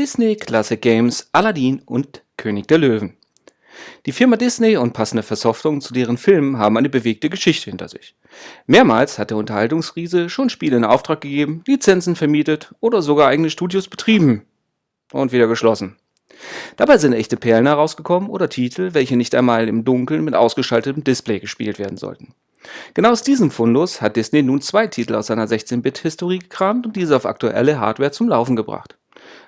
Disney Classic Games Aladdin und König der Löwen. Die Firma Disney und passende Versoftungen zu deren Filmen haben eine bewegte Geschichte hinter sich. Mehrmals hat der Unterhaltungsriese schon Spiele in Auftrag gegeben, Lizenzen vermietet oder sogar eigene Studios betrieben und wieder geschlossen. Dabei sind echte Perlen herausgekommen oder Titel, welche nicht einmal im Dunkeln mit ausgeschaltetem Display gespielt werden sollten. Genau aus diesem Fundus hat Disney nun zwei Titel aus seiner 16-Bit-Historie gekramt und diese auf aktuelle Hardware zum Laufen gebracht.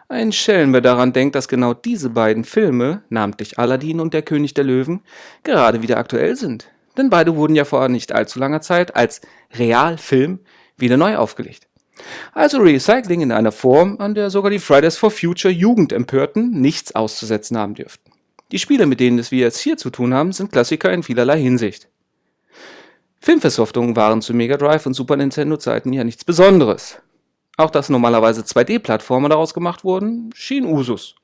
Ein Schelm, wer daran denkt, dass genau diese beiden Filme, namentlich Aladdin und Der König der Löwen, gerade wieder aktuell sind. Denn beide wurden ja vor nicht allzu langer Zeit als Realfilm wieder neu aufgelegt. Also Recycling in einer Form, an der sogar die Fridays for Future Jugendempörten nichts auszusetzen haben dürften. Die Spiele, mit denen wir jetzt hier zu tun haben, sind Klassiker in vielerlei Hinsicht. Filmversoftungen waren zu Mega Drive und Super Nintendo Zeiten ja nichts Besonderes. Auch dass normalerweise 2D-Plattformen daraus gemacht wurden, schien Usus.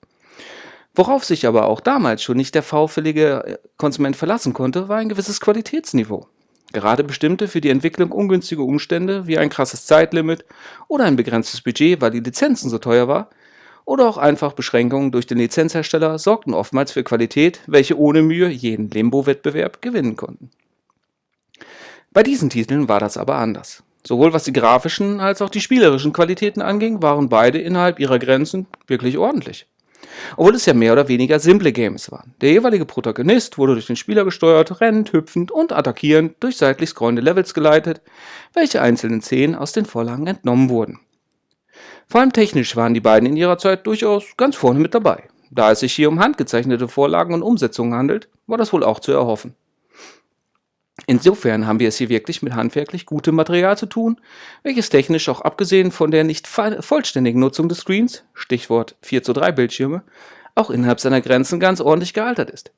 Worauf sich aber auch damals schon nicht der V-fällige äh, Konsument verlassen konnte, war ein gewisses Qualitätsniveau. Gerade bestimmte für die Entwicklung ungünstige Umstände wie ein krasses Zeitlimit oder ein begrenztes Budget, weil die Lizenzen so teuer war, oder auch einfach Beschränkungen durch den Lizenzhersteller sorgten oftmals für Qualität, welche ohne Mühe jeden Limbo-Wettbewerb gewinnen konnten. Bei diesen Titeln war das aber anders. Sowohl was die grafischen als auch die spielerischen Qualitäten anging, waren beide innerhalb ihrer Grenzen wirklich ordentlich. Obwohl es ja mehr oder weniger simple Games waren. Der jeweilige Protagonist wurde durch den Spieler gesteuert, rennend, hüpfend und attackierend durch seitlich scrollende Levels geleitet, welche einzelnen Szenen aus den Vorlagen entnommen wurden. Vor allem technisch waren die beiden in ihrer Zeit durchaus ganz vorne mit dabei. Da es sich hier um handgezeichnete Vorlagen und Umsetzungen handelt, war das wohl auch zu erhoffen. Insofern haben wir es hier wirklich mit handwerklich gutem Material zu tun, welches technisch auch abgesehen von der nicht vollständigen Nutzung des Screens, Stichwort 4 zu 3 Bildschirme, auch innerhalb seiner Grenzen ganz ordentlich gealtert ist.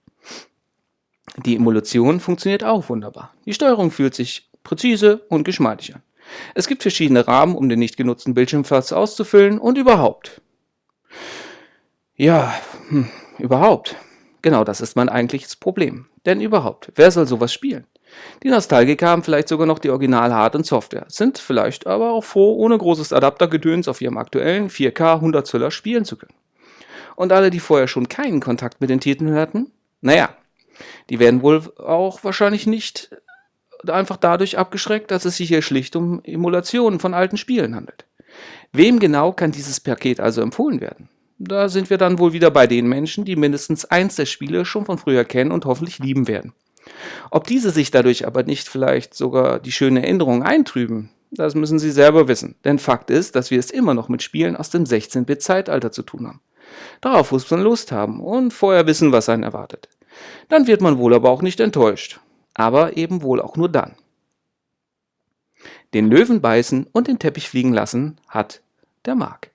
Die Emulation funktioniert auch wunderbar. Die Steuerung fühlt sich präzise und geschmeidig an. Es gibt verschiedene Rahmen, um den nicht genutzten Bildschirmplatz auszufüllen und überhaupt. Ja, hm, überhaupt. Genau das ist mein eigentliches Problem. Denn überhaupt, wer soll sowas spielen? Die Nostalgiker haben vielleicht sogar noch die Original-Hard- und Software, sind vielleicht aber auch froh, ohne großes Adaptergedöns auf ihrem aktuellen 4K 100 Zöller spielen zu können. Und alle, die vorher schon keinen Kontakt mit den Titeln hatten, naja, die werden wohl auch wahrscheinlich nicht einfach dadurch abgeschreckt, dass es sich hier schlicht um Emulationen von alten Spielen handelt. Wem genau kann dieses Paket also empfohlen werden? Da sind wir dann wohl wieder bei den Menschen, die mindestens eins der Spiele schon von früher kennen und hoffentlich lieben werden. Ob diese sich dadurch aber nicht vielleicht sogar die schönen Erinnerungen eintrüben, das müssen Sie selber wissen. Denn Fakt ist, dass wir es immer noch mit Spielen aus dem 16-Bit-Zeitalter zu tun haben. Darauf muss man Lust haben und vorher wissen, was einen erwartet. Dann wird man wohl aber auch nicht enttäuscht. Aber eben wohl auch nur dann. Den Löwen beißen und den Teppich fliegen lassen hat der Mark.